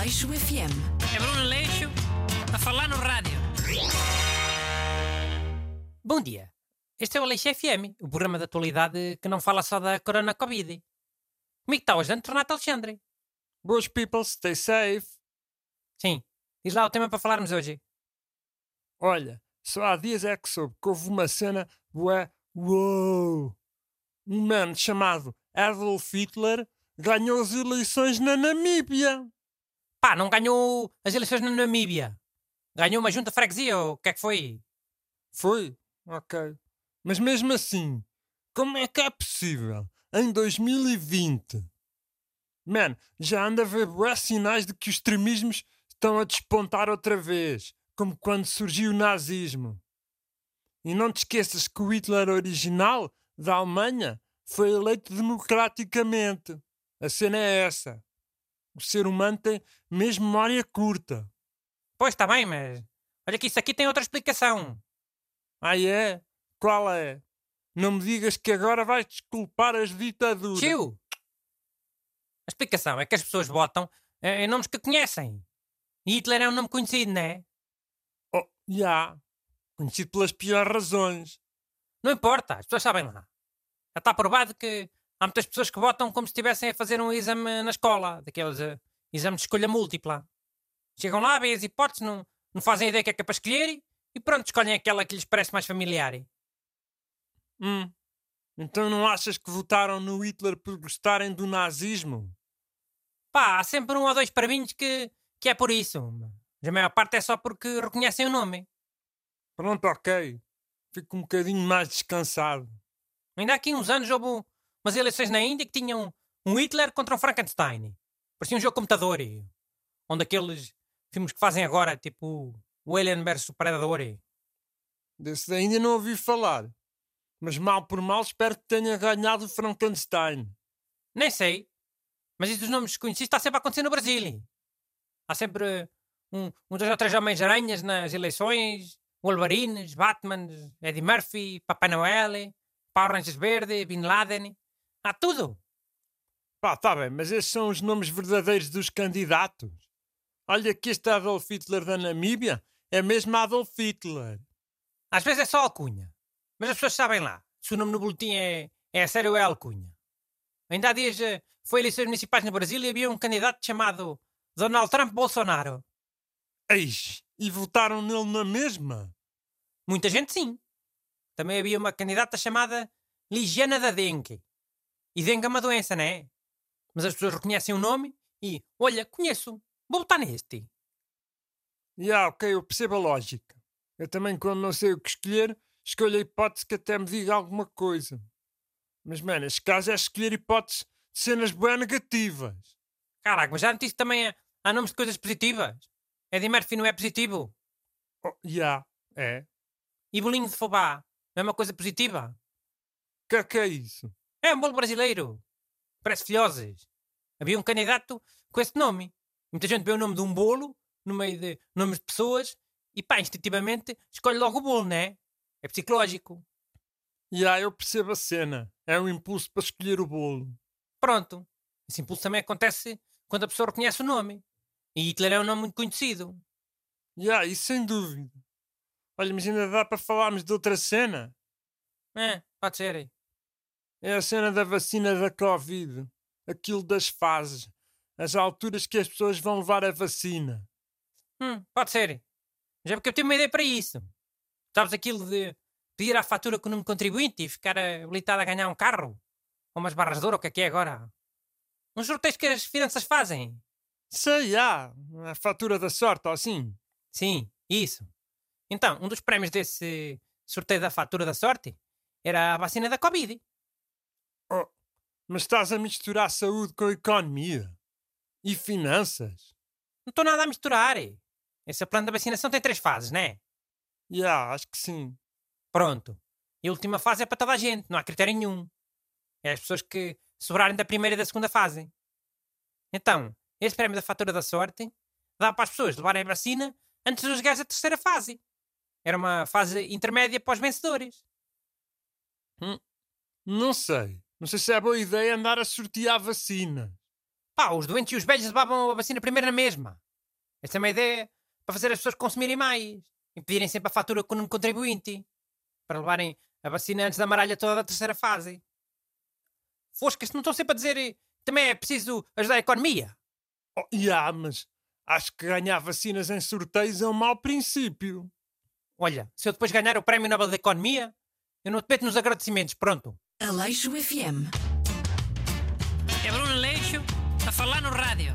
Aleixo FM. É Bruno Leixo a falar no rádio. Bom dia. Este é o Aleixo FM, o programa de atualidade que não fala só da Corona Covid. Comigo está hoje Renato Alexandre. Boas people, stay safe. Sim. Diz lá o tema para falarmos hoje. Olha, só há dias é que soube que houve uma cena bué, uou. Um man chamado Adolf Hitler ganhou as eleições na Namíbia. Pá, não ganhou as eleições na Namíbia. Ganhou uma junta freguesia ou o que é que foi? Foi? Ok. Mas mesmo assim, como é que é possível? Em 2020? Man, já anda a ver sinais de que os extremismos estão a despontar outra vez, como quando surgiu o nazismo. E não te esqueças que o Hitler original, da Alemanha, foi eleito democraticamente. A cena é essa. O ser humano tem mesmo memória curta. Pois está bem, mas olha que isso aqui tem outra explicação. Ah, é? Qual é? Não me digas que agora vais desculpar as ditaduras. Tio! A explicação é que as pessoas votam em nomes que conhecem. E Hitler é um nome conhecido, não é? Oh, já. Conhecido pelas piores razões. Não importa, as pessoas sabem lá. Já está provado que há muitas pessoas que votam como se estivessem a fazer um exame na escola, daqueles uh, exames de escolha múltipla. Chegam lá, veem as hipóteses, não, não fazem ideia que é que é para escolher e pronto, escolhem aquela que lhes parece mais familiar. Hum. Então não achas que votaram no Hitler por gostarem do nazismo? Pá, há sempre um ou dois parvinhos que, que é por isso. Mas a maior parte é só porque reconhecem o nome. Pronto, ok. Fico um bocadinho mais descansado. Ainda há aqui uns anos houve umas eleições na Índia que tinham um Hitler contra um Frankenstein. Parecia um jogo de computador. Onde aqueles filmes que fazem agora, tipo o Alien vs Predador. Desse ainda não ouvi falar. Mas mal por mal espero que tenha ganhado o Frankenstein. Nem sei. Mas isso dos nomes desconhecidos está sempre a acontecer no Brasil. Há sempre um, um dois ou três Homens-Aranhas nas eleições, Wolverines, Batman, Eddie Murphy, Papai Noel, Power Rangers Verde, Bin Laden. Há tudo. Pá, tá bem, mas esses são os nomes verdadeiros dos candidatos. Olha que este Adolf Hitler da Namíbia é mesmo Adolf Hitler. Às vezes é só alcunha. Mas as pessoas sabem lá. Se o nome no boletim é, é a sério ou é alcunha. Ainda há dias eh, foi eleições municipais no Brasil e havia um candidato chamado Donald Trump Bolsonaro. Eis, e votaram nele na mesma? Muita gente sim. Também havia uma candidata chamada Ligiana da Dengue. E dengue é uma doença, não é? Mas as pessoas reconhecem o nome e, olha, conheço, vou votar neste. Já, yeah, ok, eu percebo a lógica. Eu também, quando não sei o que escolher, escolho a hipótese que até me diga alguma coisa. Mas, mano, este caso é escolher hipóteses de cenas bem negativas. Caraca, mas já disse também há, há nomes de coisas positivas. Eddie Murphy não é positivo? Oh, já, yeah, é. E bolinho de fubá não é uma coisa positiva? Que é que é isso? É um bolo brasileiro. Parece filhoses. Havia um candidato com esse nome. Muita gente vê o nome de um bolo no meio de nomes de pessoas e pá, instintivamente escolhe logo o bolo, não é? É psicológico. E aí eu percebo a cena. É um impulso para escolher o bolo. Pronto. Esse impulso também acontece quando a pessoa reconhece o nome. E Hitler é um nome muito conhecido. E aí, sem dúvida. Olha, mas ainda dá para falarmos de outra cena? É, pode ser. É a cena da vacina da Covid. Aquilo das fases. As alturas que as pessoas vão levar a vacina. Hum, pode ser. Já porque eu tenho uma ideia para isso. Sabes aquilo de pedir a fatura com o número contribuinte e ficar habilitado a ganhar um carro? Ou umas barras de ouro, o que é que é agora? Uns sorteios que as finanças fazem. Sei, ah, a fatura da sorte, ou assim. Sim, isso. Então, um dos prémios desse sorteio da fatura da sorte era a vacina da Covid. Oh, mas estás a misturar saúde com economia e finanças? Não estou nada a misturar. Esse plano da vacinação tem três fases, não é? Já, yeah, acho que sim. Pronto. E a última fase é para toda a gente, não há critério nenhum. É as pessoas que sobrarem da primeira e da segunda fase. Então, esse prémio da fatura da sorte dá para as pessoas levarem a vacina antes dos gajos da terceira fase. Era uma fase intermédia para os vencedores. Hum, não sei. Não sei se é boa ideia andar a sortear vacina. Pá, os doentes e os velhos levavam a vacina primeiro na mesma. Essa é uma ideia para fazer as pessoas consumirem mais e pedirem sempre a fatura como contribuinte para levarem a vacina antes da maralha toda da terceira fase. Foscas, não estão sempre a dizer eh, também é preciso ajudar a economia. Oh, yeah, mas acho que ganhar vacinas em sorteios é um mau princípio. Olha, se eu depois ganhar o Prémio Nobel da Economia, eu não te meto nos agradecimentos, pronto. Aleixo FM. É Bruno Leixo a falar no rádio.